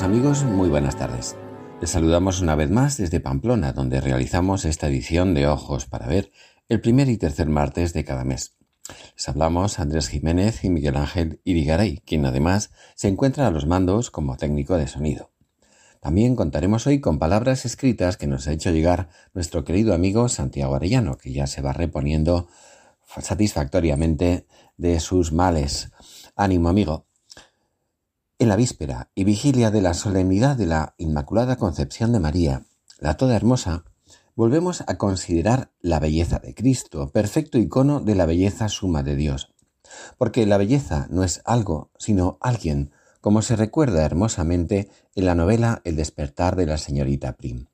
Amigos, muy buenas tardes. Les saludamos una vez más desde Pamplona, donde realizamos esta edición de Ojos para Ver el primer y tercer martes de cada mes. Les hablamos Andrés Jiménez y Miguel Ángel Irigaray, quien además se encuentra a los mandos como técnico de sonido. También contaremos hoy con palabras escritas que nos ha hecho llegar nuestro querido amigo Santiago Arellano, que ya se va reponiendo satisfactoriamente de sus males. Ánimo, amigo. En la víspera y vigilia de la solemnidad de la Inmaculada Concepción de María, la Toda Hermosa, volvemos a considerar la belleza de Cristo, perfecto icono de la belleza suma de Dios. Porque la belleza no es algo, sino alguien, como se recuerda hermosamente en la novela El despertar de la señorita Prim.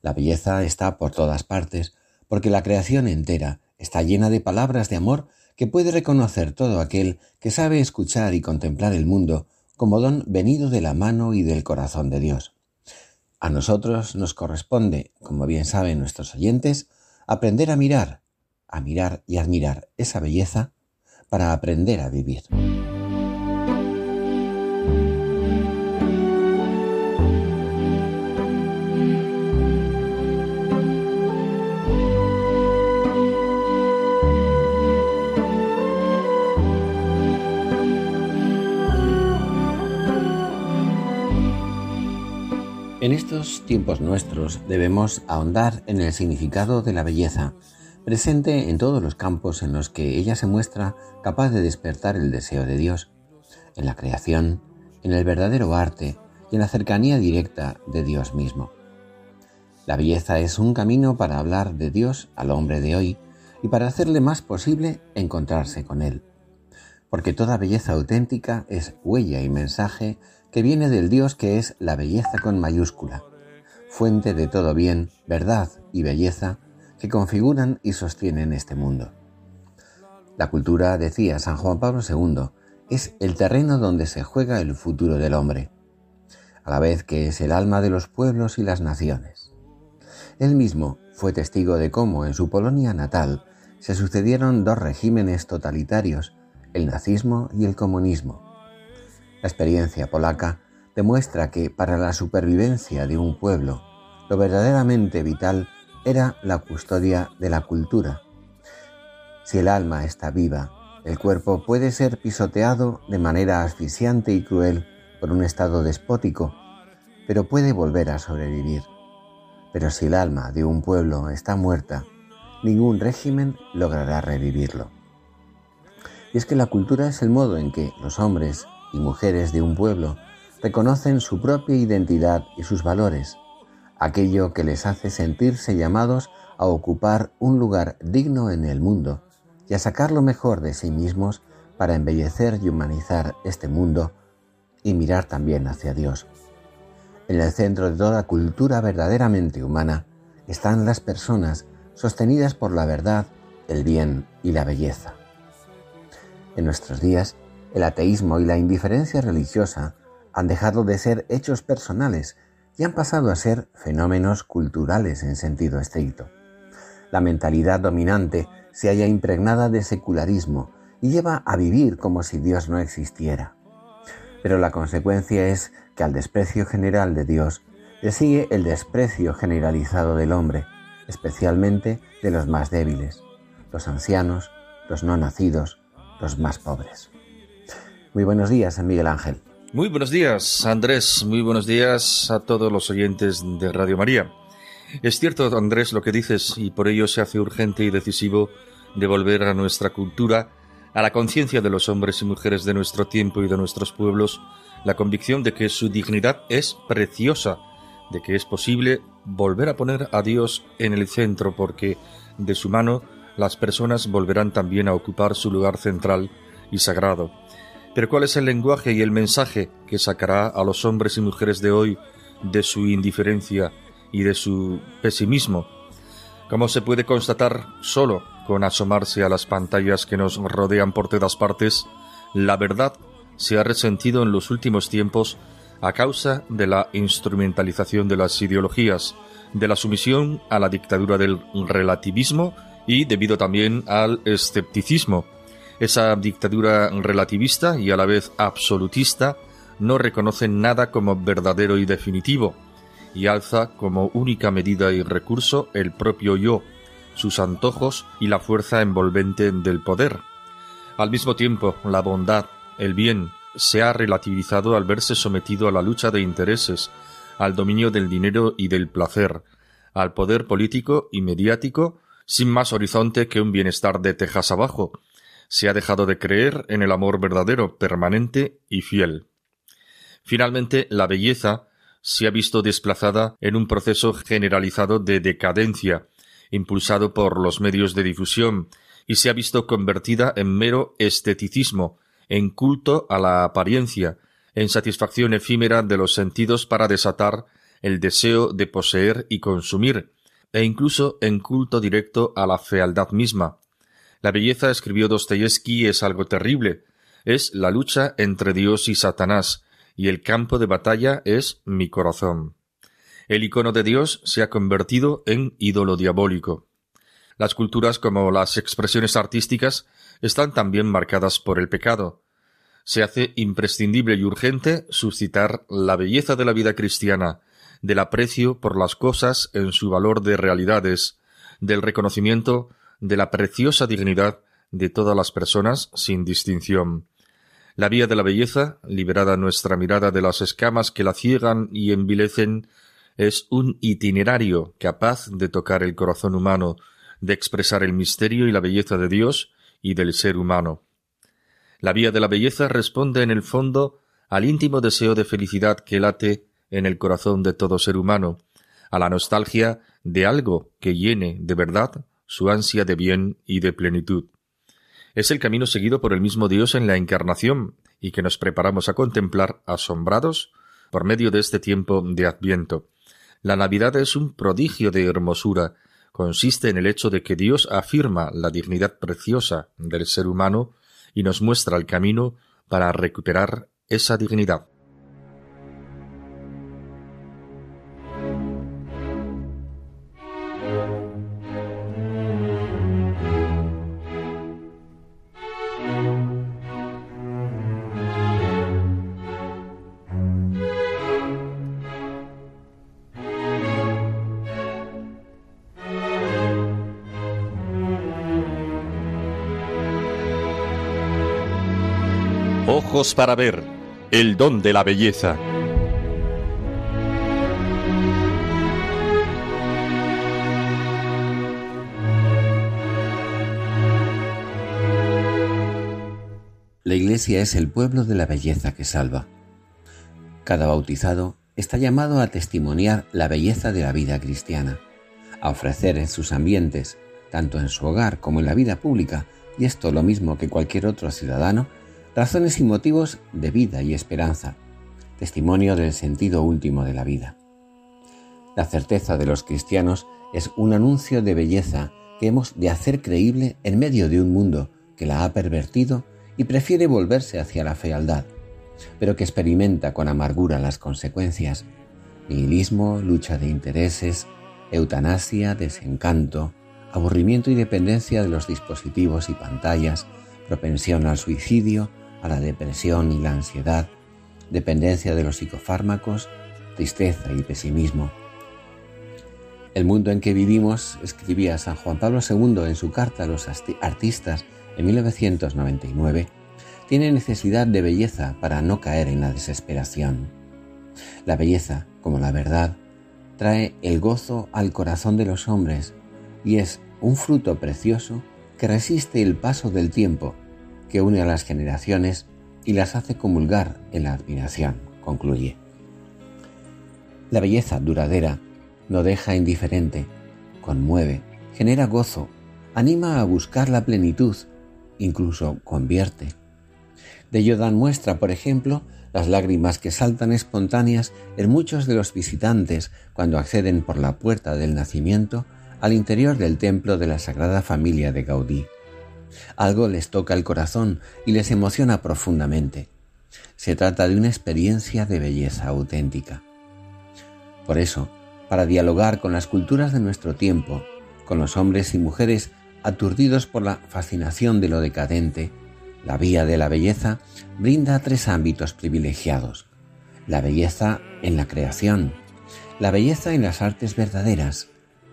La belleza está por todas partes, porque la creación entera está llena de palabras de amor que puede reconocer todo aquel que sabe escuchar y contemplar el mundo como don venido de la mano y del corazón de Dios. A nosotros nos corresponde, como bien saben nuestros oyentes, aprender a mirar, a mirar y admirar esa belleza para aprender a vivir. En estos tiempos nuestros debemos ahondar en el significado de la belleza, presente en todos los campos en los que ella se muestra capaz de despertar el deseo de Dios, en la creación, en el verdadero arte y en la cercanía directa de Dios mismo. La belleza es un camino para hablar de Dios al hombre de hoy y para hacerle más posible encontrarse con Él, porque toda belleza auténtica es huella y mensaje que viene del Dios que es la belleza con mayúscula, fuente de todo bien, verdad y belleza que configuran y sostienen este mundo. La cultura, decía San Juan Pablo II, es el terreno donde se juega el futuro del hombre, a la vez que es el alma de los pueblos y las naciones. Él mismo fue testigo de cómo en su Polonia natal se sucedieron dos regímenes totalitarios, el nazismo y el comunismo la experiencia polaca demuestra que para la supervivencia de un pueblo, lo verdaderamente vital era la custodia de la cultura. Si el alma está viva, el cuerpo puede ser pisoteado de manera asfixiante y cruel por un estado despótico, pero puede volver a sobrevivir. Pero si el alma de un pueblo está muerta, ningún régimen logrará revivirlo. Y es que la cultura es el modo en que los hombres y mujeres de un pueblo reconocen su propia identidad y sus valores, aquello que les hace sentirse llamados a ocupar un lugar digno en el mundo y a sacar lo mejor de sí mismos para embellecer y humanizar este mundo y mirar también hacia Dios. En el centro de toda cultura verdaderamente humana están las personas sostenidas por la verdad, el bien y la belleza. En nuestros días, el ateísmo y la indiferencia religiosa han dejado de ser hechos personales y han pasado a ser fenómenos culturales en sentido estricto. La mentalidad dominante se halla impregnada de secularismo y lleva a vivir como si Dios no existiera. Pero la consecuencia es que al desprecio general de Dios le sigue el desprecio generalizado del hombre, especialmente de los más débiles, los ancianos, los no nacidos, los más pobres. Muy buenos días, Miguel Ángel. Muy buenos días, Andrés. Muy buenos días a todos los oyentes de Radio María. Es cierto, Andrés, lo que dices, y por ello se hace urgente y decisivo devolver a nuestra cultura, a la conciencia de los hombres y mujeres de nuestro tiempo y de nuestros pueblos, la convicción de que su dignidad es preciosa, de que es posible volver a poner a Dios en el centro, porque de su mano las personas volverán también a ocupar su lugar central y sagrado. Pero ¿cuál es el lenguaje y el mensaje que sacará a los hombres y mujeres de hoy de su indiferencia y de su pesimismo? Como se puede constatar solo con asomarse a las pantallas que nos rodean por todas partes, la verdad se ha resentido en los últimos tiempos a causa de la instrumentalización de las ideologías, de la sumisión a la dictadura del relativismo y debido también al escepticismo. Esa dictadura relativista y a la vez absolutista no reconoce nada como verdadero y definitivo, y alza como única medida y recurso el propio yo, sus antojos y la fuerza envolvente del poder. Al mismo tiempo, la bondad, el bien, se ha relativizado al verse sometido a la lucha de intereses, al dominio del dinero y del placer, al poder político y mediático, sin más horizonte que un bienestar de tejas abajo. Se ha dejado de creer en el amor verdadero, permanente y fiel. Finalmente, la belleza se ha visto desplazada en un proceso generalizado de decadencia, impulsado por los medios de difusión, y se ha visto convertida en mero esteticismo, en culto a la apariencia, en satisfacción efímera de los sentidos para desatar el deseo de poseer y consumir, e incluso en culto directo a la fealdad misma. La belleza, escribió Dostoyevsky, es algo terrible, es la lucha entre Dios y Satanás, y el campo de batalla es mi corazón. El icono de Dios se ha convertido en ídolo diabólico. Las culturas como las expresiones artísticas están también marcadas por el pecado. Se hace imprescindible y urgente suscitar la belleza de la vida cristiana, del aprecio por las cosas en su valor de realidades, del reconocimiento de la preciosa dignidad de todas las personas sin distinción. La vía de la belleza, liberada nuestra mirada de las escamas que la ciegan y envilecen, es un itinerario capaz de tocar el corazón humano, de expresar el misterio y la belleza de Dios y del ser humano. La vía de la belleza responde en el fondo al íntimo deseo de felicidad que late en el corazón de todo ser humano, a la nostalgia de algo que llene de verdad su ansia de bien y de plenitud es el camino seguido por el mismo Dios en la Encarnación y que nos preparamos a contemplar asombrados por medio de este tiempo de Adviento. La Navidad es un prodigio de hermosura. Consiste en el hecho de que Dios afirma la dignidad preciosa del ser humano y nos muestra el camino para recuperar esa dignidad. Para ver, el don de la belleza. La Iglesia es el pueblo de la belleza que salva. Cada bautizado está llamado a testimoniar la belleza de la vida cristiana, a ofrecer en sus ambientes, tanto en su hogar como en la vida pública, y esto lo mismo que cualquier otro ciudadano, razones y motivos de vida y esperanza, testimonio del sentido último de la vida. La certeza de los cristianos es un anuncio de belleza que hemos de hacer creíble en medio de un mundo que la ha pervertido y prefiere volverse hacia la fealdad, pero que experimenta con amargura las consecuencias, nihilismo, lucha de intereses, eutanasia, desencanto, aburrimiento y dependencia de los dispositivos y pantallas, propensión al suicidio, a la depresión y la ansiedad, dependencia de los psicofármacos, tristeza y pesimismo. El mundo en que vivimos, escribía San Juan Pablo II en su carta a los artistas en 1999, tiene necesidad de belleza para no caer en la desesperación. La belleza, como la verdad, trae el gozo al corazón de los hombres y es un fruto precioso que resiste el paso del tiempo que une a las generaciones y las hace comulgar en la admiración, concluye. La belleza duradera no deja indiferente, conmueve, genera gozo, anima a buscar la plenitud, incluso convierte. De ello dan muestra, por ejemplo, las lágrimas que saltan espontáneas en muchos de los visitantes cuando acceden por la puerta del nacimiento al interior del templo de la Sagrada Familia de Gaudí. Algo les toca el corazón y les emociona profundamente. Se trata de una experiencia de belleza auténtica. Por eso, para dialogar con las culturas de nuestro tiempo, con los hombres y mujeres aturdidos por la fascinación de lo decadente, la vía de la belleza brinda tres ámbitos privilegiados. La belleza en la creación, la belleza en las artes verdaderas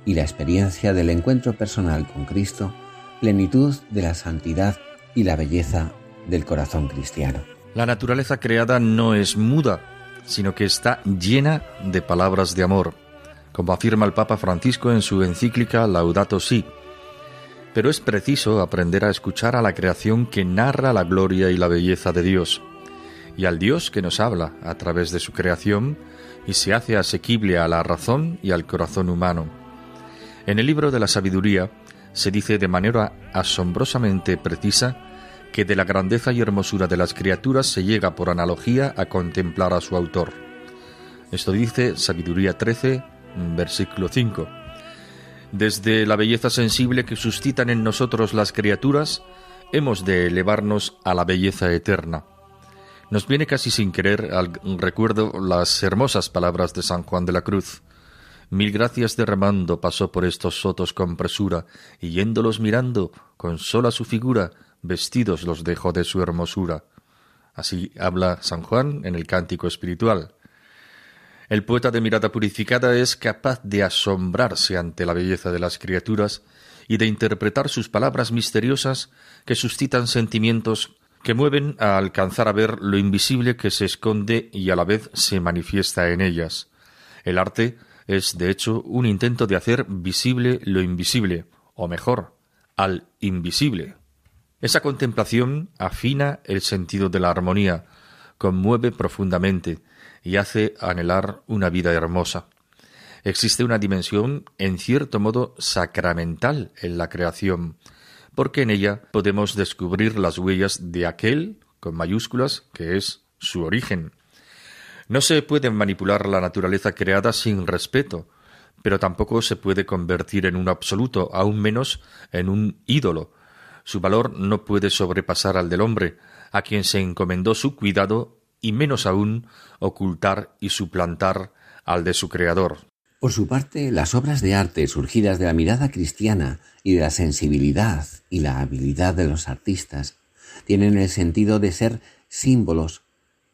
y la experiencia del encuentro personal con Cristo, plenitud de la santidad y la belleza del corazón cristiano. La naturaleza creada no es muda, sino que está llena de palabras de amor, como afirma el Papa Francisco en su encíclica Laudato Si, pero es preciso aprender a escuchar a la creación que narra la gloria y la belleza de Dios, y al Dios que nos habla a través de su creación y se hace asequible a la razón y al corazón humano. En el libro de la sabiduría se dice de manera asombrosamente precisa que de la grandeza y hermosura de las criaturas se llega por analogía a contemplar a su autor. Esto dice Sabiduría 13, versículo 5. Desde la belleza sensible que suscitan en nosotros las criaturas, hemos de elevarnos a la belleza eterna. Nos viene casi sin querer al recuerdo las hermosas palabras de San Juan de la Cruz. Mil gracias derramando pasó por estos sotos con presura, y yéndolos mirando, con sola su figura, vestidos los dejó de su hermosura. Así habla San Juan en el cántico espiritual. El poeta de mirada purificada es capaz de asombrarse ante la belleza de las criaturas y de interpretar sus palabras misteriosas que suscitan sentimientos que mueven a alcanzar a ver lo invisible que se esconde y a la vez se manifiesta en ellas. El arte es, de hecho, un intento de hacer visible lo invisible, o mejor, al invisible. Esa contemplación afina el sentido de la armonía, conmueve profundamente, y hace anhelar una vida hermosa. Existe una dimensión, en cierto modo, sacramental en la creación, porque en ella podemos descubrir las huellas de aquel, con mayúsculas, que es su origen. No se puede manipular la naturaleza creada sin respeto, pero tampoco se puede convertir en un absoluto, aún menos en un ídolo. Su valor no puede sobrepasar al del hombre, a quien se encomendó su cuidado y menos aún ocultar y suplantar al de su creador. Por su parte, las obras de arte surgidas de la mirada cristiana y de la sensibilidad y la habilidad de los artistas tienen el sentido de ser símbolos,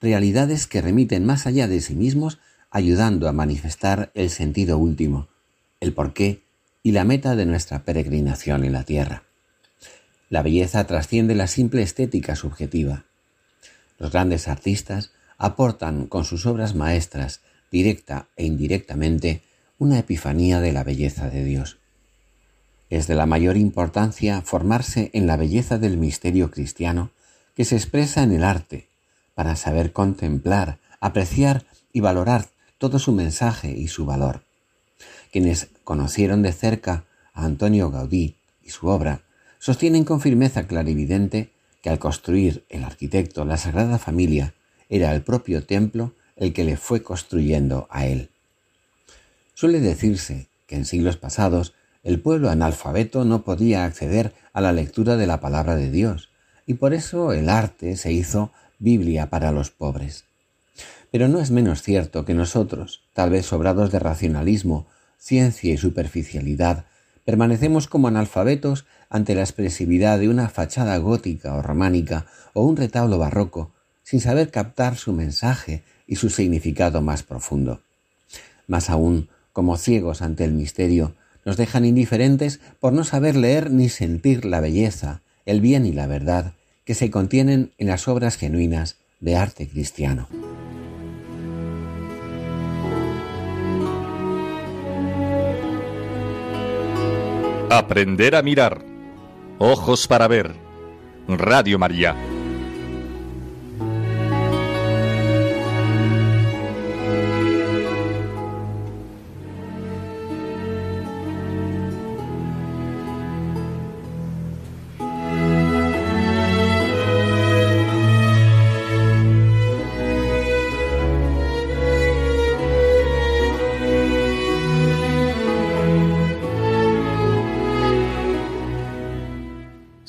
realidades que remiten más allá de sí mismos, ayudando a manifestar el sentido último, el porqué y la meta de nuestra peregrinación en la tierra. La belleza trasciende la simple estética subjetiva. Los grandes artistas aportan con sus obras maestras, directa e indirectamente, una epifanía de la belleza de Dios. Es de la mayor importancia formarse en la belleza del misterio cristiano que se expresa en el arte, para saber contemplar, apreciar y valorar todo su mensaje y su valor. Quienes conocieron de cerca a Antonio Gaudí y su obra sostienen con firmeza clarividente que al construir el arquitecto la Sagrada Familia era el propio templo el que le fue construyendo a él. Suele decirse que en siglos pasados el pueblo analfabeto no podía acceder a la lectura de la palabra de Dios, y por eso el arte se hizo Biblia para los pobres. Pero no es menos cierto que nosotros, tal vez sobrados de racionalismo, ciencia y superficialidad, permanecemos como analfabetos ante la expresividad de una fachada gótica o románica o un retablo barroco, sin saber captar su mensaje y su significado más profundo. Más aún, como ciegos ante el misterio, nos dejan indiferentes por no saber leer ni sentir la belleza, el bien y la verdad que se contienen en las obras genuinas de arte cristiano. Aprender a mirar. Ojos para ver. Radio María.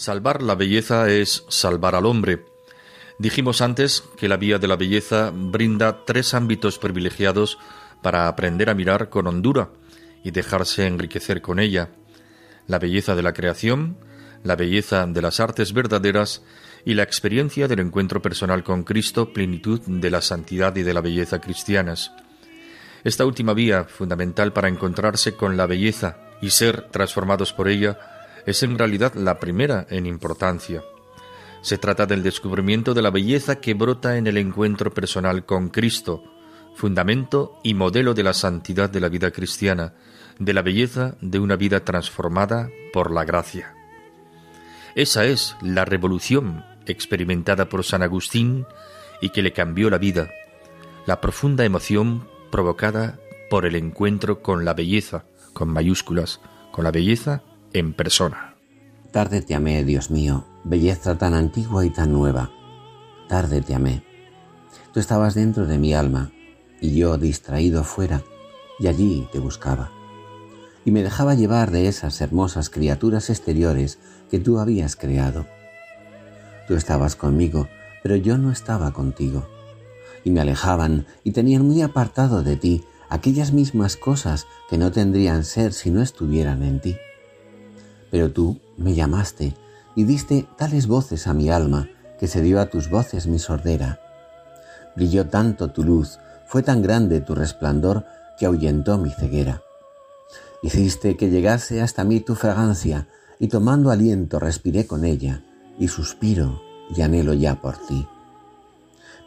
Salvar la belleza es salvar al hombre. Dijimos antes que la vía de la belleza brinda tres ámbitos privilegiados para aprender a mirar con hondura y dejarse enriquecer con ella. La belleza de la creación, la belleza de las artes verdaderas y la experiencia del encuentro personal con Cristo, plenitud de la santidad y de la belleza cristianas. Esta última vía, fundamental para encontrarse con la belleza y ser transformados por ella, es en realidad la primera en importancia. Se trata del descubrimiento de la belleza que brota en el encuentro personal con Cristo, fundamento y modelo de la santidad de la vida cristiana, de la belleza de una vida transformada por la gracia. Esa es la revolución experimentada por San Agustín y que le cambió la vida, la profunda emoción provocada por el encuentro con la belleza, con mayúsculas, con la belleza en persona. Tarde te amé, Dios mío, belleza tan antigua y tan nueva. Tarde te amé. Tú estabas dentro de mi alma y yo distraído fuera, y allí te buscaba. Y me dejaba llevar de esas hermosas criaturas exteriores que tú habías creado. Tú estabas conmigo, pero yo no estaba contigo. Y me alejaban y tenían muy apartado de ti aquellas mismas cosas que no tendrían ser si no estuvieran en ti. Pero tú me llamaste y diste tales voces a mi alma que se dio a tus voces mi sordera. Brilló tanto tu luz, fue tan grande tu resplandor que ahuyentó mi ceguera. Hiciste que llegase hasta mí tu fragancia, y tomando aliento respiré con ella, y suspiro y anhelo ya por ti.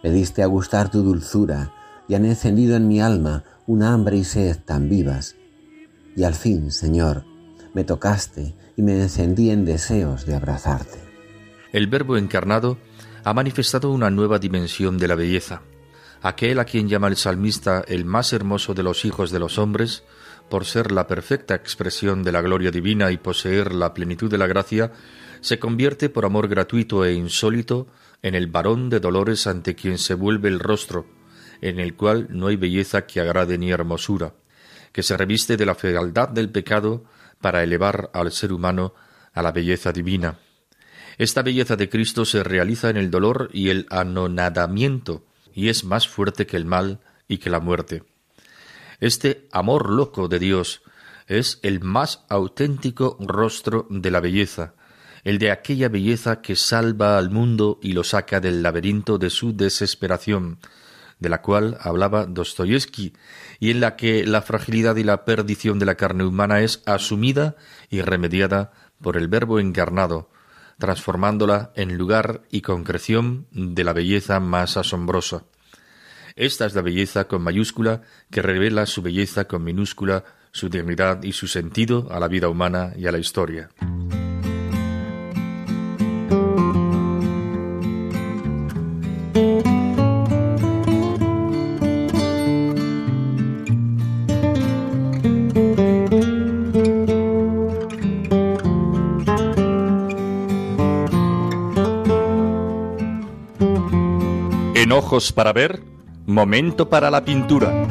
Me diste a gustar tu dulzura, y han encendido en mi alma una hambre y sed tan vivas. Y al fin, Señor, me tocaste y me encendí en deseos de abrazarte. El Verbo encarnado ha manifestado una nueva dimensión de la belleza. Aquel a quien llama el salmista el más hermoso de los hijos de los hombres, por ser la perfecta expresión de la gloria divina y poseer la plenitud de la gracia, se convierte por amor gratuito e insólito en el varón de dolores ante quien se vuelve el rostro, en el cual no hay belleza que agrade ni hermosura, que se reviste de la fealdad del pecado para elevar al ser humano a la belleza divina. Esta belleza de Cristo se realiza en el dolor y el anonadamiento, y es más fuerte que el mal y que la muerte. Este amor loco de Dios es el más auténtico rostro de la belleza, el de aquella belleza que salva al mundo y lo saca del laberinto de su desesperación, de la cual hablaba Dostoyevsky, y en la que la fragilidad y la perdición de la carne humana es asumida y remediada por el Verbo encarnado, transformándola en lugar y concreción de la belleza más asombrosa. Esta es la belleza con mayúscula que revela su belleza con minúscula, su dignidad y su sentido a la vida humana y a la historia. Ojos para ver, momento para la pintura.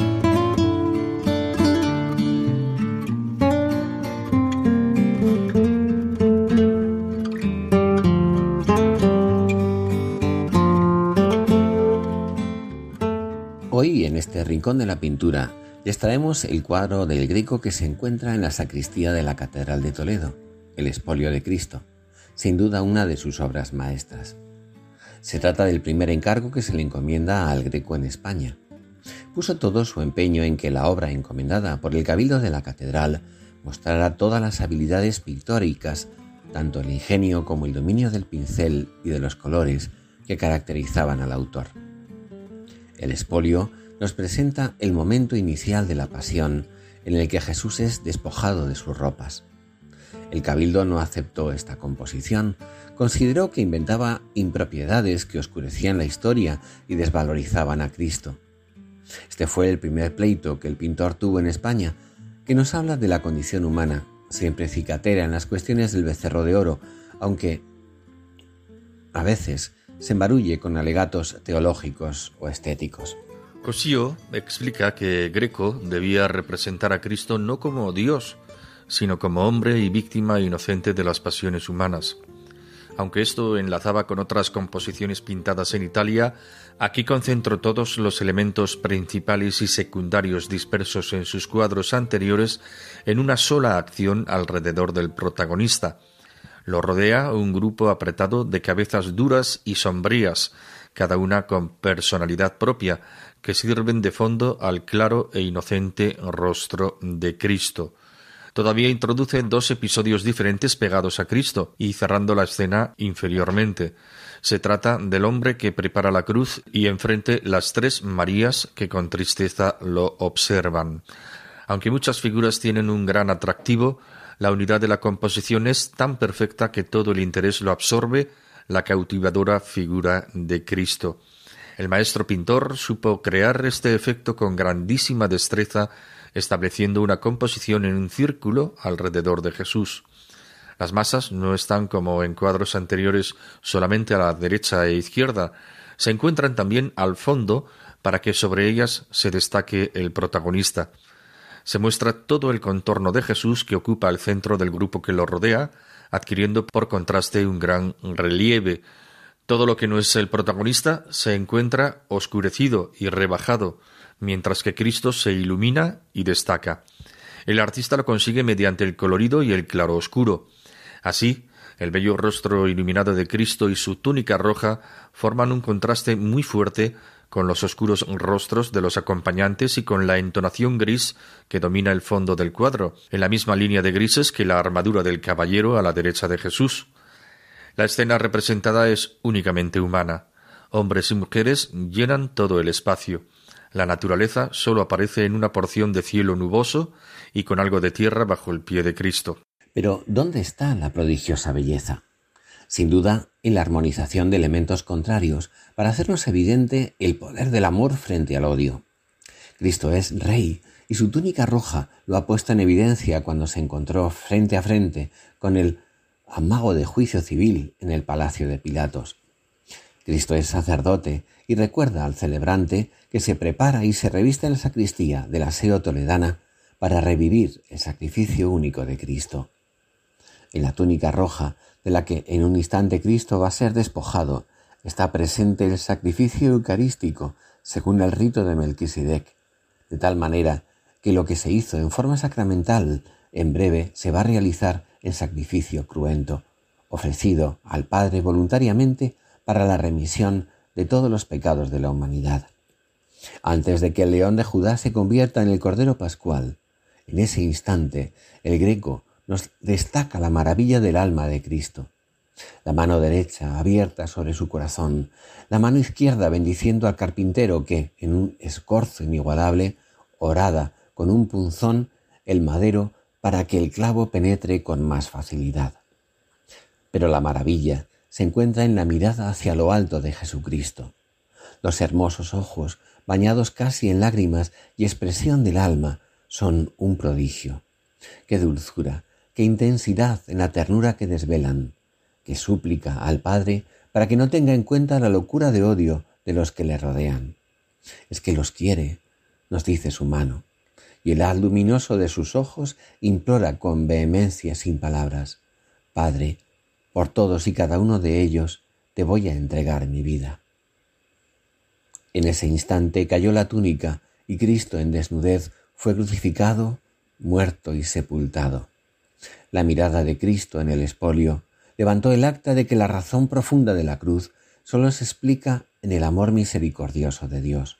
Hoy en este rincón de la pintura les traemos el cuadro del Greco que se encuentra en la sacristía de la Catedral de Toledo, el Espolio de Cristo, sin duda una de sus obras maestras. Se trata del primer encargo que se le encomienda al Greco en España. Puso todo su empeño en que la obra encomendada por el Cabildo de la Catedral mostrara todas las habilidades pictóricas, tanto el ingenio como el dominio del pincel y de los colores que caracterizaban al autor. El espolio nos presenta el momento inicial de la pasión en el que Jesús es despojado de sus ropas. El cabildo no aceptó esta composición, consideró que inventaba impropiedades que oscurecían la historia y desvalorizaban a Cristo. Este fue el primer pleito que el pintor tuvo en España, que nos habla de la condición humana, siempre cicatera en las cuestiones del becerro de oro, aunque a veces se embarulle con alegatos teológicos o estéticos. Cosío explica que Greco debía representar a Cristo no como Dios, sino como hombre y víctima inocente de las pasiones humanas. Aunque esto enlazaba con otras composiciones pintadas en Italia, aquí concentro todos los elementos principales y secundarios dispersos en sus cuadros anteriores en una sola acción alrededor del protagonista. Lo rodea un grupo apretado de cabezas duras y sombrías, cada una con personalidad propia, que sirven de fondo al claro e inocente rostro de Cristo. Todavía introduce dos episodios diferentes pegados a Cristo y cerrando la escena inferiormente. Se trata del hombre que prepara la cruz y enfrente las tres Marías que con tristeza lo observan. Aunque muchas figuras tienen un gran atractivo, la unidad de la composición es tan perfecta que todo el interés lo absorbe la cautivadora figura de Cristo. El maestro pintor supo crear este efecto con grandísima destreza, estableciendo una composición en un círculo alrededor de Jesús. Las masas no están como en cuadros anteriores solamente a la derecha e izquierda, se encuentran también al fondo para que sobre ellas se destaque el protagonista. Se muestra todo el contorno de Jesús que ocupa el centro del grupo que lo rodea, adquiriendo por contraste un gran relieve. Todo lo que no es el protagonista se encuentra oscurecido y rebajado, mientras que Cristo se ilumina y destaca. El artista lo consigue mediante el colorido y el claro oscuro. Así, el bello rostro iluminado de Cristo y su túnica roja forman un contraste muy fuerte con los oscuros rostros de los acompañantes y con la entonación gris que domina el fondo del cuadro, en la misma línea de grises que la armadura del caballero a la derecha de Jesús. La escena representada es únicamente humana. Hombres y mujeres llenan todo el espacio. La naturaleza sólo aparece en una porción de cielo nuboso y con algo de tierra bajo el pie de Cristo. Pero ¿dónde está la prodigiosa belleza? sin duda en la armonización de elementos contrarios para hacernos evidente el poder del amor frente al odio. Cristo es rey y su túnica roja lo ha puesto en evidencia cuando se encontró frente a frente con el amago de juicio civil en el palacio de Pilatos. Cristo es sacerdote y recuerda al celebrante que se prepara y se reviste en la sacristía del aseo toledana para revivir el sacrificio único de Cristo. En la túnica roja de la que en un instante Cristo va a ser despojado, está presente el sacrificio eucarístico según el rito de Melquisedec, de tal manera que lo que se hizo en forma sacramental en breve se va a realizar en sacrificio cruento, ofrecido al Padre voluntariamente para la remisión de todos los pecados de la humanidad. Antes de que el león de Judá se convierta en el Cordero Pascual, en ese instante el greco nos destaca la maravilla del alma de Cristo. La mano derecha abierta sobre su corazón, la mano izquierda bendiciendo al carpintero que, en un escorzo inigualable, orada con un punzón el madero para que el clavo penetre con más facilidad. Pero la maravilla se encuentra en la mirada hacia lo alto de Jesucristo. Los hermosos ojos, bañados casi en lágrimas y expresión del alma, son un prodigio. Qué dulzura, qué intensidad en la ternura que desvelan, que súplica al Padre para que no tenga en cuenta la locura de odio de los que le rodean. Es que los quiere, nos dice su mano, y el haz luminoso de sus ojos implora con vehemencia sin palabras, Padre, por todos y cada uno de ellos te voy a entregar mi vida. En ese instante cayó la túnica y Cristo en desnudez fue crucificado, muerto y sepultado. La mirada de Cristo en el espolio levantó el acta de que la razón profunda de la cruz sólo se explica en el amor misericordioso de Dios.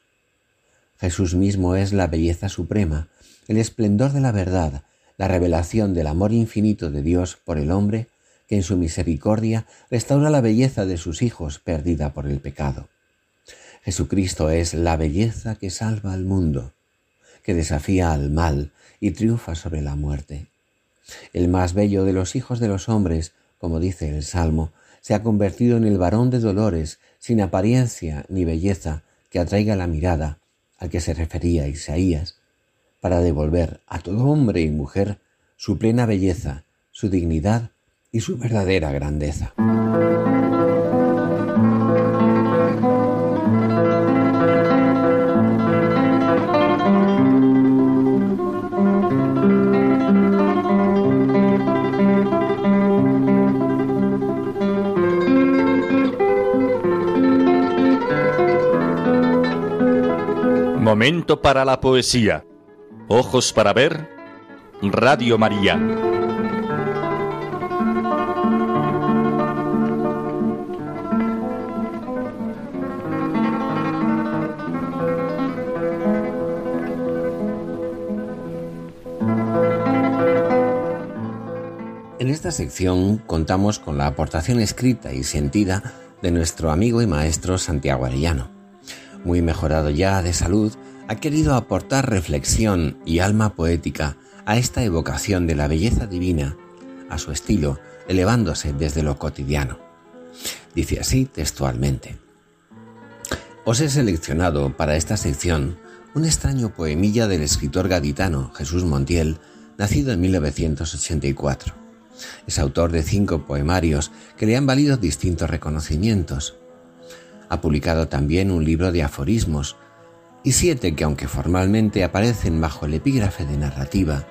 Jesús mismo es la belleza suprema, el esplendor de la verdad, la revelación del amor infinito de Dios por el hombre, que en su misericordia restaura la belleza de sus hijos perdida por el pecado. Jesucristo es la belleza que salva al mundo, que desafía al mal y triunfa sobre la muerte. El más bello de los hijos de los hombres, como dice el Salmo, se ha convertido en el varón de dolores, sin apariencia ni belleza que atraiga la mirada al que se refería Isaías, para devolver a todo hombre y mujer su plena belleza, su dignidad y su verdadera grandeza. Momento para la poesía. Ojos para ver. Radio María. En esta sección contamos con la aportación escrita y sentida de nuestro amigo y maestro Santiago Arellano. Muy mejorado ya de salud, ha querido aportar reflexión y alma poética a esta evocación de la belleza divina, a su estilo, elevándose desde lo cotidiano. Dice así textualmente. Os he seleccionado para esta sección un extraño poemilla del escritor gaditano Jesús Montiel, nacido en 1984 es autor de cinco poemarios que le han valido distintos reconocimientos. Ha publicado también un libro de aforismos y siete que aunque formalmente aparecen bajo el epígrafe de narrativa,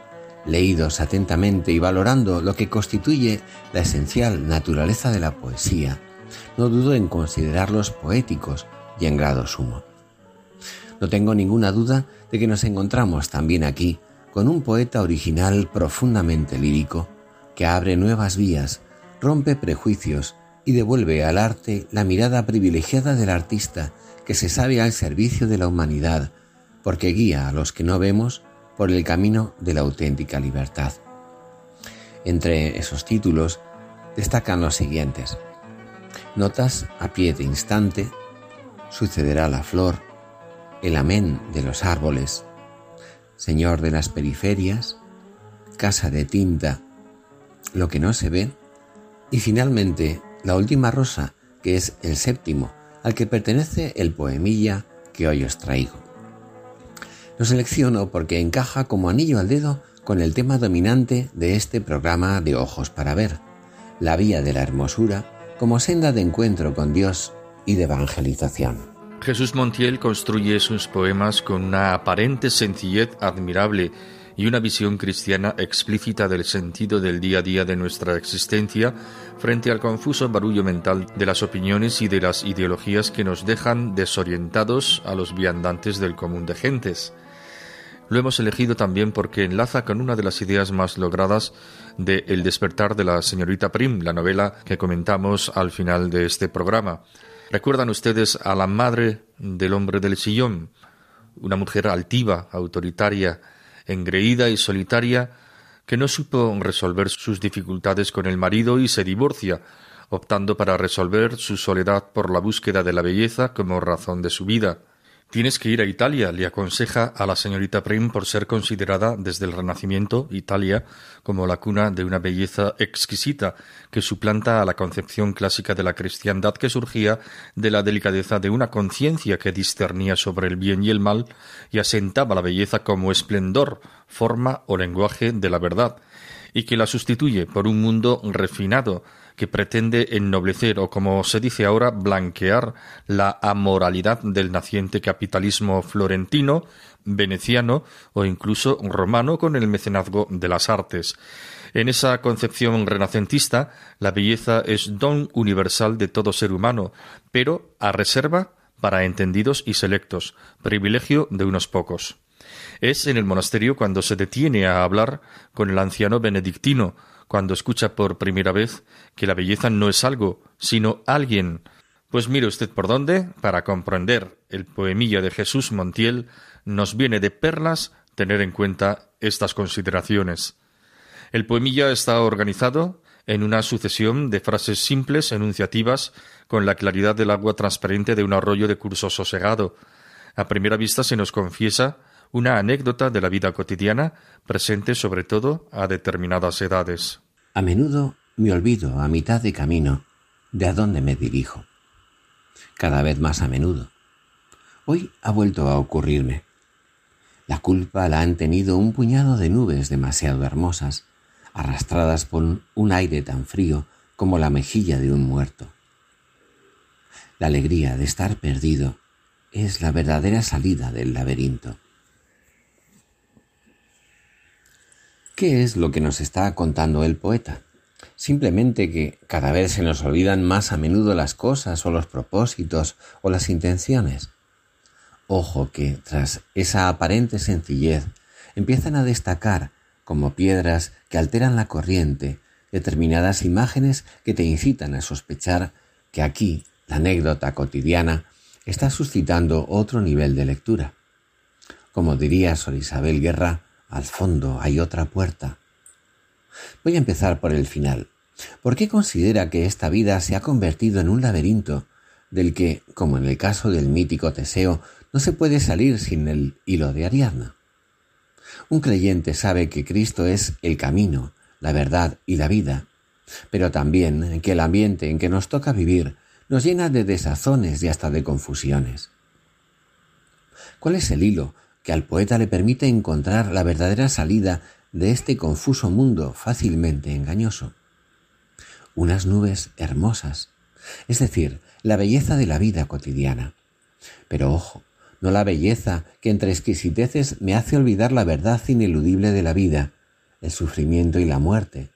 leídos atentamente y valorando lo que constituye la esencial naturaleza de la poesía, no dudo en considerarlos poéticos y en grado sumo. No tengo ninguna duda de que nos encontramos también aquí con un poeta original profundamente lírico, que abre nuevas vías, rompe prejuicios y devuelve al arte la mirada privilegiada del artista que se sabe al servicio de la humanidad, porque guía a los que no vemos por el camino de la auténtica libertad. Entre esos títulos destacan los siguientes. Notas a pie de instante, Sucederá la flor, El amén de los árboles, Señor de las periferias, Casa de tinta, lo que no se ve, y finalmente la última rosa, que es el séptimo, al que pertenece el poemilla que hoy os traigo. Lo selecciono porque encaja como anillo al dedo con el tema dominante de este programa de Ojos para Ver, la vía de la hermosura como senda de encuentro con Dios y de evangelización. Jesús Montiel construye sus poemas con una aparente sencillez admirable y una visión cristiana explícita del sentido del día a día de nuestra existencia frente al confuso barullo mental de las opiniones y de las ideologías que nos dejan desorientados a los viandantes del común de gentes. Lo hemos elegido también porque enlaza con una de las ideas más logradas de El despertar de la señorita Prim, la novela que comentamos al final de este programa. ¿Recuerdan ustedes a la madre del hombre del sillón? Una mujer altiva, autoritaria, engreída y solitaria, que no supo resolver sus dificultades con el marido y se divorcia, optando para resolver su soledad por la búsqueda de la belleza como razón de su vida. Tienes que ir a Italia, le aconseja a la señorita Prim por ser considerada desde el Renacimiento, Italia, como la cuna de una belleza exquisita que suplanta a la concepción clásica de la cristiandad que surgía de la delicadeza de una conciencia que discernía sobre el bien y el mal y asentaba la belleza como esplendor, forma o lenguaje de la verdad, y que la sustituye por un mundo refinado, que pretende ennoblecer o, como se dice ahora, blanquear la amoralidad del naciente capitalismo florentino, veneciano o incluso romano con el mecenazgo de las artes. En esa concepción renacentista, la belleza es don universal de todo ser humano, pero a reserva para entendidos y selectos, privilegio de unos pocos. Es en el monasterio cuando se detiene a hablar con el anciano benedictino, cuando escucha por primera vez que la belleza no es algo, sino alguien. Pues mire usted por dónde, para comprender el poemilla de Jesús Montiel, nos viene de perlas tener en cuenta estas consideraciones. El poemilla está organizado en una sucesión de frases simples, enunciativas, con la claridad del agua transparente de un arroyo de curso sosegado. A primera vista se nos confiesa una anécdota de la vida cotidiana presente sobre todo a determinadas edades. A menudo me olvido a mitad de camino de a dónde me dirijo. Cada vez más a menudo. Hoy ha vuelto a ocurrirme. La culpa la han tenido un puñado de nubes demasiado hermosas, arrastradas por un aire tan frío como la mejilla de un muerto. La alegría de estar perdido es la verdadera salida del laberinto. ¿Qué es lo que nos está contando el poeta? Simplemente que cada vez se nos olvidan más a menudo las cosas o los propósitos o las intenciones. Ojo que, tras esa aparente sencillez, empiezan a destacar, como piedras que alteran la corriente, determinadas imágenes que te incitan a sospechar que aquí la anécdota cotidiana está suscitando otro nivel de lectura. Como diría Sor Isabel Guerra, al fondo hay otra puerta. Voy a empezar por el final. ¿Por qué considera que esta vida se ha convertido en un laberinto del que, como en el caso del mítico Teseo, no se puede salir sin el hilo de Ariadna? Un creyente sabe que Cristo es el camino, la verdad y la vida, pero también que el ambiente en que nos toca vivir nos llena de desazones y hasta de confusiones. ¿Cuál es el hilo que al poeta le permite encontrar la verdadera salida de este confuso mundo fácilmente engañoso? Unas nubes hermosas, es decir, la belleza de la vida cotidiana. Pero ojo, no la belleza que entre exquisiteces me hace olvidar la verdad ineludible de la vida, el sufrimiento y la muerte,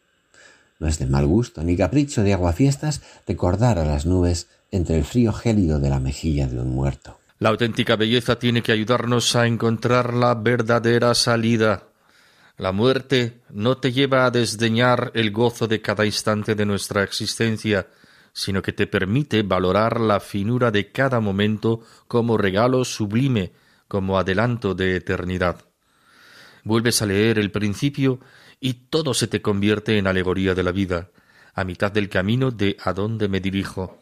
no es de mal gusto ni capricho de aguafiestas recordar a las nubes entre el frío gélido de la mejilla de un muerto. La auténtica belleza tiene que ayudarnos a encontrar la verdadera salida. La muerte no te lleva a desdeñar el gozo de cada instante de nuestra existencia, sino que te permite valorar la finura de cada momento como regalo sublime, como adelanto de eternidad. Vuelves a leer el principio y todo se te convierte en alegoría de la vida, a mitad del camino de a dónde me dirijo.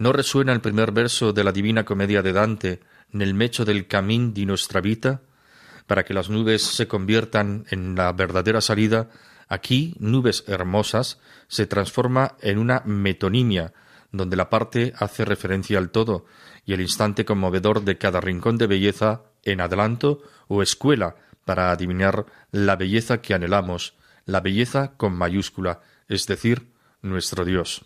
¿No resuena el primer verso de la Divina Comedia de Dante, en el mecho del camín di nuestra vida? Para que las nubes se conviertan en la verdadera salida, aquí, nubes hermosas, se transforma en una metonimia, donde la parte hace referencia al todo, y el instante conmovedor de cada rincón de belleza en adelanto o escuela para adivinar la belleza que anhelamos, la belleza con mayúscula, es decir, nuestro Dios.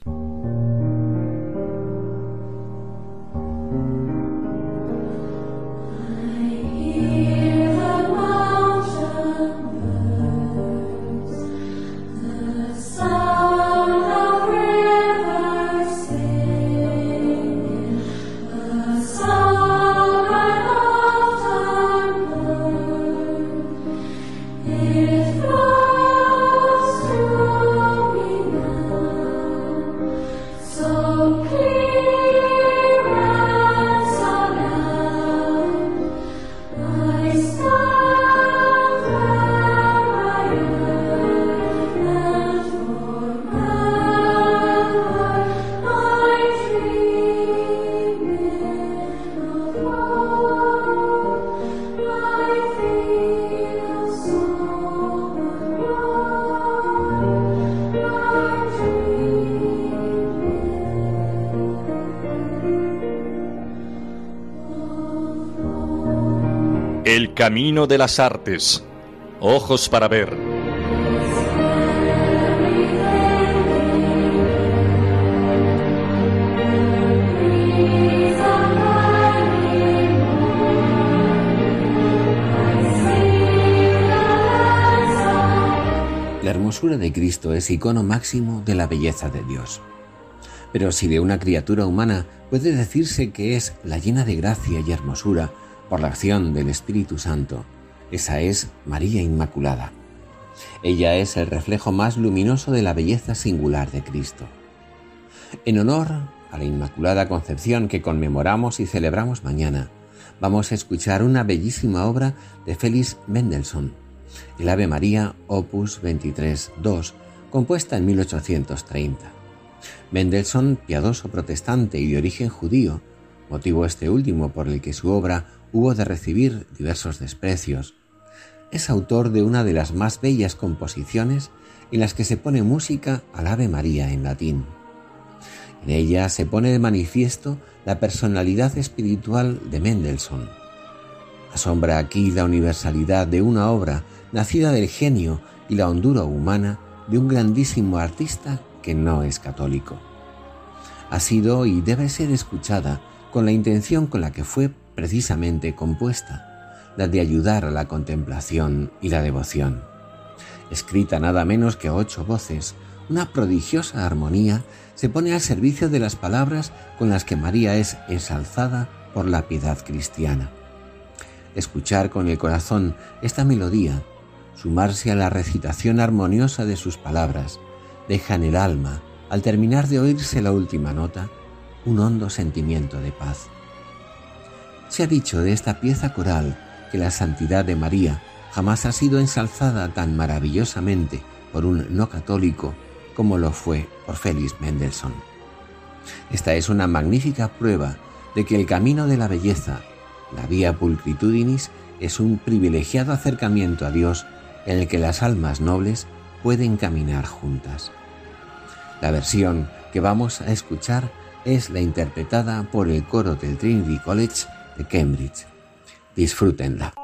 Camino de las Artes. Ojos para ver. La hermosura de Cristo es icono máximo de la belleza de Dios. Pero si de una criatura humana puede decirse que es la llena de gracia y hermosura, por la acción del Espíritu Santo. Esa es María Inmaculada. Ella es el reflejo más luminoso de la belleza singular de Cristo. En honor a la Inmaculada Concepción que conmemoramos y celebramos mañana, vamos a escuchar una bellísima obra de Félix Mendelssohn, el Ave María Opus 23-2, compuesta en 1830. Mendelssohn, piadoso protestante y de origen judío, motivo este último por el que su obra hubo de recibir diversos desprecios. Es autor de una de las más bellas composiciones en las que se pone música al Ave María en latín. En ella se pone de manifiesto la personalidad espiritual de Mendelssohn. Asombra aquí la universalidad de una obra nacida del genio y la hondura humana de un grandísimo artista que no es católico. Ha sido y debe ser escuchada con la intención con la que fue precisamente compuesta, la de ayudar a la contemplación y la devoción. Escrita nada menos que a ocho voces, una prodigiosa armonía se pone al servicio de las palabras con las que María es ensalzada por la piedad cristiana. escuchar con el corazón esta melodía, sumarse a la recitación armoniosa de sus palabras, deja en el alma, al terminar de oírse la última nota, un hondo sentimiento de paz. Se ha dicho de esta pieza coral que la santidad de María jamás ha sido ensalzada tan maravillosamente por un no católico como lo fue por Félix Mendelssohn. Esta es una magnífica prueba de que el camino de la belleza, la vía pulcritudinis, es un privilegiado acercamiento a Dios en el que las almas nobles pueden caminar juntas. La versión que vamos a escuchar es la interpretada por el coro del Trinity College de Cambridge. Disfrútenla.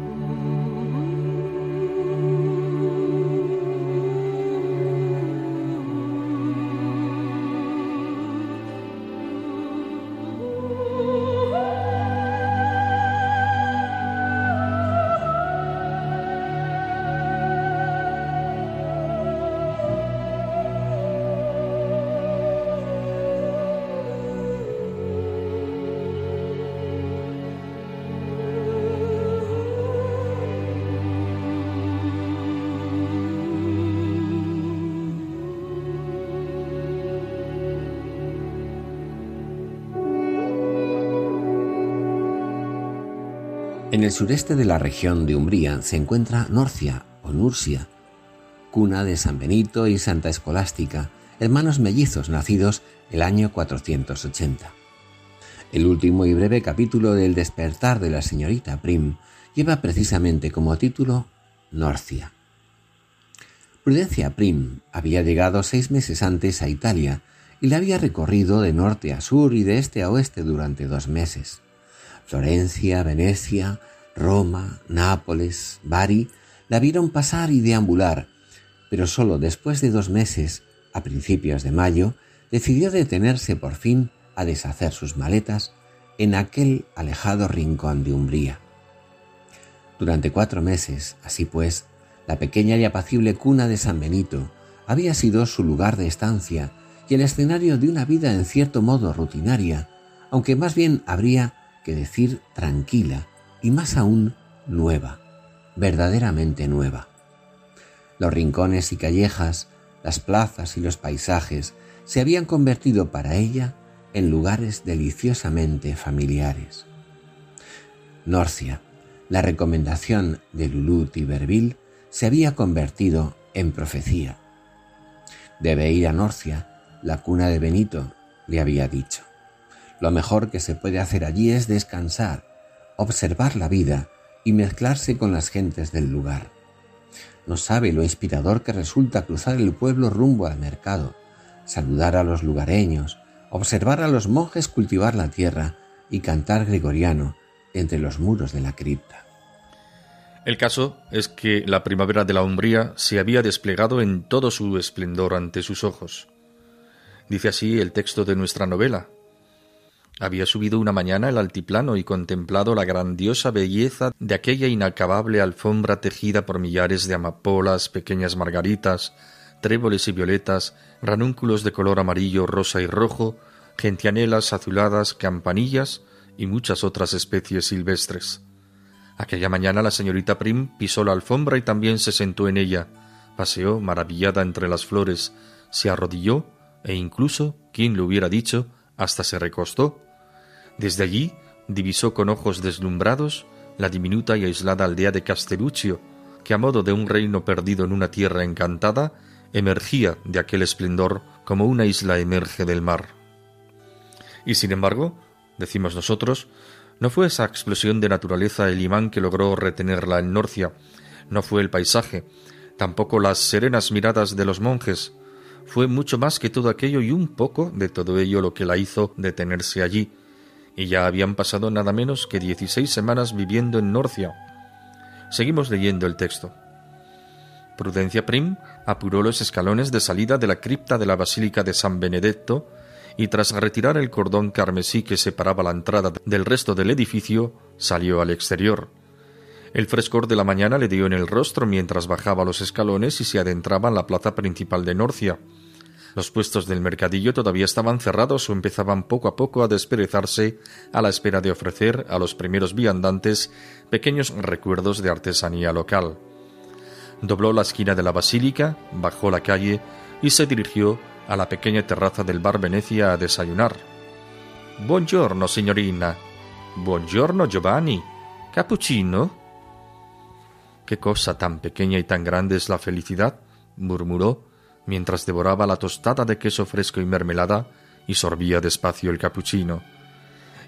En el sureste de la región de Umbría se encuentra Norcia o Nursia, cuna de San Benito y Santa Escolástica, hermanos mellizos nacidos el año 480. El último y breve capítulo del despertar de la señorita Prim lleva precisamente como título Norcia. Prudencia Prim había llegado seis meses antes a Italia y la había recorrido de norte a sur y de este a oeste durante dos meses. Florencia, Venecia, Roma, Nápoles, Bari la vieron pasar y deambular, pero solo después de dos meses, a principios de mayo, decidió detenerse por fin a deshacer sus maletas en aquel alejado rincón de Umbría. Durante cuatro meses, así pues, la pequeña y apacible cuna de San Benito había sido su lugar de estancia y el escenario de una vida en cierto modo rutinaria, aunque más bien habría que decir tranquila y más aún nueva, verdaderamente nueva. Los rincones y callejas, las plazas y los paisajes se habían convertido para ella en lugares deliciosamente familiares. Norcia, la recomendación de Lulú Tiberville, se había convertido en profecía. Debe ir a Norcia, la cuna de Benito, le había dicho. Lo mejor que se puede hacer allí es descansar, observar la vida y mezclarse con las gentes del lugar. No sabe lo inspirador que resulta cruzar el pueblo rumbo al mercado, saludar a los lugareños, observar a los monjes cultivar la tierra y cantar gregoriano entre los muros de la cripta. El caso es que la primavera de la Umbría se había desplegado en todo su esplendor ante sus ojos. Dice así el texto de nuestra novela, había subido una mañana el altiplano y contemplado la grandiosa belleza de aquella inacabable alfombra tejida por millares de amapolas, pequeñas margaritas, tréboles y violetas, ranúnculos de color amarillo, rosa y rojo, gentianelas azuladas, campanillas y muchas otras especies silvestres. Aquella mañana la señorita Prim pisó la alfombra y también se sentó en ella, paseó maravillada entre las flores, se arrodilló e incluso, quien lo hubiera dicho, hasta se recostó desde allí divisó con ojos deslumbrados la diminuta y aislada aldea de Castelluccio, que a modo de un reino perdido en una tierra encantada, emergía de aquel esplendor como una isla emerge del mar. Y sin embargo, decimos nosotros, no fue esa explosión de naturaleza el imán que logró retenerla en Norcia, no fue el paisaje, tampoco las serenas miradas de los monjes, fue mucho más que todo aquello y un poco de todo ello lo que la hizo detenerse allí, y ya habían pasado nada menos que dieciséis semanas viviendo en Norcia. Seguimos leyendo el texto. Prudencia Prim apuró los escalones de salida de la cripta de la Basílica de San Benedetto y tras retirar el cordón carmesí que separaba la entrada del resto del edificio, salió al exterior. El frescor de la mañana le dio en el rostro mientras bajaba los escalones y se adentraba en la plaza principal de Norcia. Los puestos del mercadillo todavía estaban cerrados o empezaban poco a poco a desperezarse a la espera de ofrecer a los primeros viandantes pequeños recuerdos de artesanía local. Dobló la esquina de la basílica, bajó la calle y se dirigió a la pequeña terraza del bar Venecia a desayunar. Buongiorno, signorina. Buongiorno, Giovanni. Cappuccino. ¿Qué cosa tan pequeña y tan grande es la felicidad? murmuró mientras devoraba la tostada de queso fresco y mermelada y sorbía despacio el capuchino.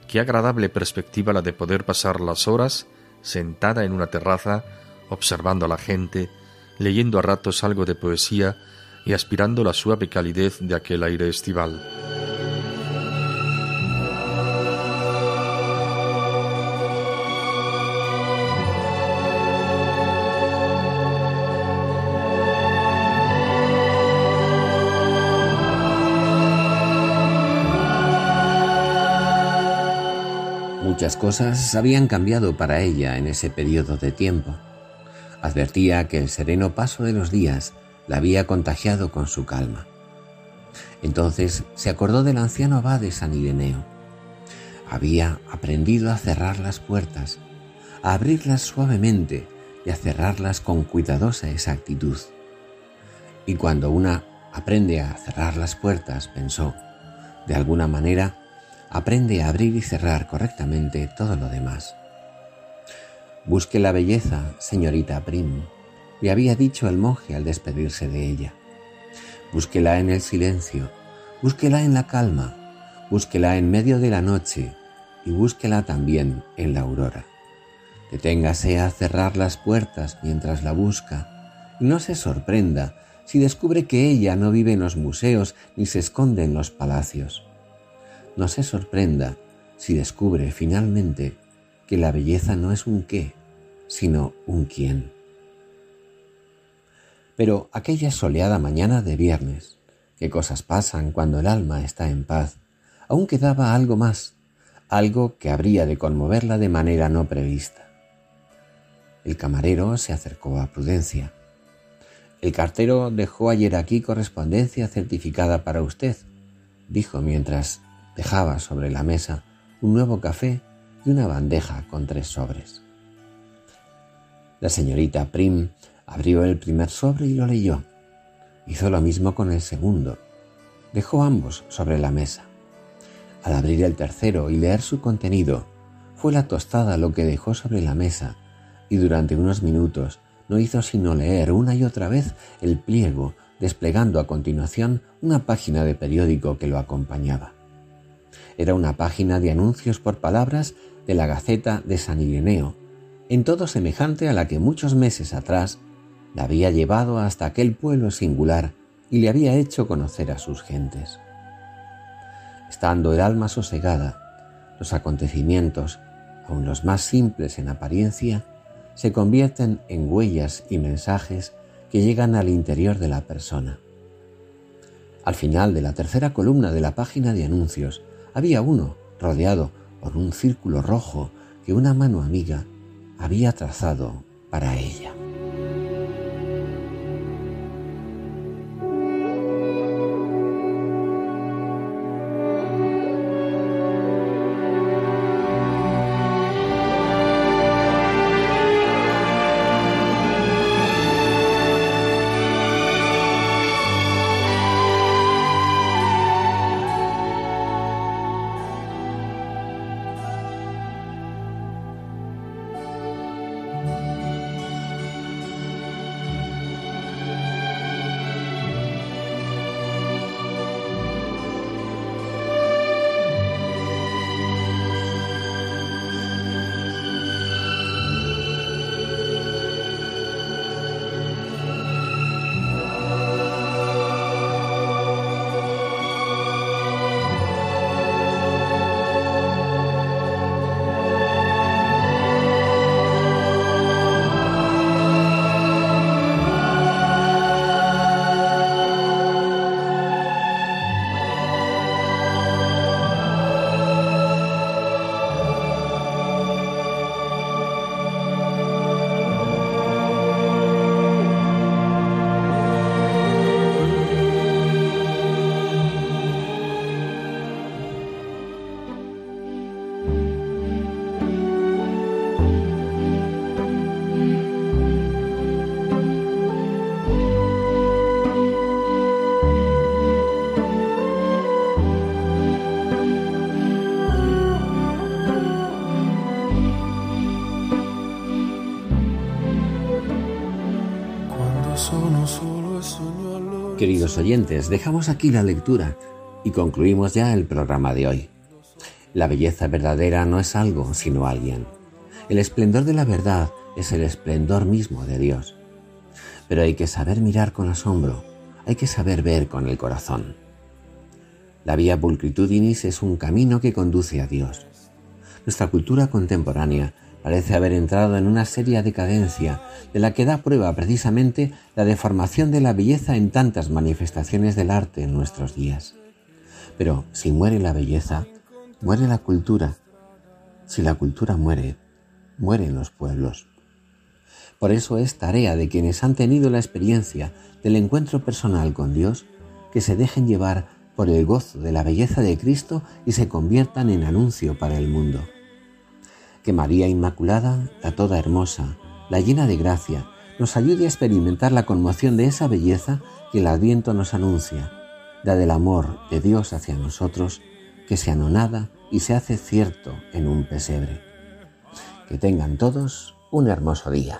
Qué agradable perspectiva la de poder pasar las horas sentada en una terraza, observando a la gente, leyendo a ratos algo de poesía y aspirando la suave calidez de aquel aire estival. Cosas habían cambiado para ella en ese periodo de tiempo. Advertía que el sereno paso de los días la había contagiado con su calma. Entonces se acordó del anciano abad de San Ireneo. Había aprendido a cerrar las puertas, a abrirlas suavemente y a cerrarlas con cuidadosa exactitud. Y cuando una aprende a cerrar las puertas, pensó, de alguna manera, aprende a abrir y cerrar correctamente todo lo demás. Busque la belleza, señorita Prim, le había dicho el monje al despedirse de ella. Búsquela en el silencio, búsquela en la calma, búsquela en medio de la noche y búsquela también en la aurora. Deténgase a cerrar las puertas mientras la busca y no se sorprenda si descubre que ella no vive en los museos ni se esconde en los palacios. No se sorprenda si descubre finalmente que la belleza no es un qué, sino un quién. Pero aquella soleada mañana de viernes, qué cosas pasan cuando el alma está en paz, aún quedaba algo más, algo que habría de conmoverla de manera no prevista. El camarero se acercó a Prudencia. El cartero dejó ayer aquí correspondencia certificada para usted, dijo mientras dejaba sobre la mesa un nuevo café y una bandeja con tres sobres. La señorita Prim abrió el primer sobre y lo leyó. Hizo lo mismo con el segundo. Dejó ambos sobre la mesa. Al abrir el tercero y leer su contenido, fue la tostada lo que dejó sobre la mesa, y durante unos minutos no hizo sino leer una y otra vez el pliego, desplegando a continuación una página de periódico que lo acompañaba. Era una página de anuncios por palabras de la Gaceta de San Ireneo, en todo semejante a la que muchos meses atrás la había llevado hasta aquel pueblo singular y le había hecho conocer a sus gentes. Estando el alma sosegada, los acontecimientos, aun los más simples en apariencia, se convierten en huellas y mensajes que llegan al interior de la persona. Al final de la tercera columna de la página de anuncios había uno rodeado por un círculo rojo que una mano amiga había trazado para ella. Oyentes, dejamos aquí la lectura y concluimos ya el programa de hoy. La belleza verdadera no es algo, sino alguien. El esplendor de la verdad es el esplendor mismo de Dios. Pero hay que saber mirar con asombro, hay que saber ver con el corazón. La vía pulcritudinis es un camino que conduce a Dios. Nuestra cultura contemporánea parece haber entrado en una seria decadencia de la que da prueba precisamente la deformación de la belleza en tantas manifestaciones del arte en nuestros días. Pero si muere la belleza, muere la cultura. Si la cultura muere, mueren los pueblos. Por eso es tarea de quienes han tenido la experiencia del encuentro personal con Dios que se dejen llevar por el gozo de la belleza de Cristo y se conviertan en anuncio para el mundo. Que María Inmaculada, la toda hermosa, la llena de gracia, nos ayude a experimentar la conmoción de esa belleza que el Adviento nos anuncia, la del amor de Dios hacia nosotros, que se anonada y se hace cierto en un pesebre. Que tengan todos un hermoso día.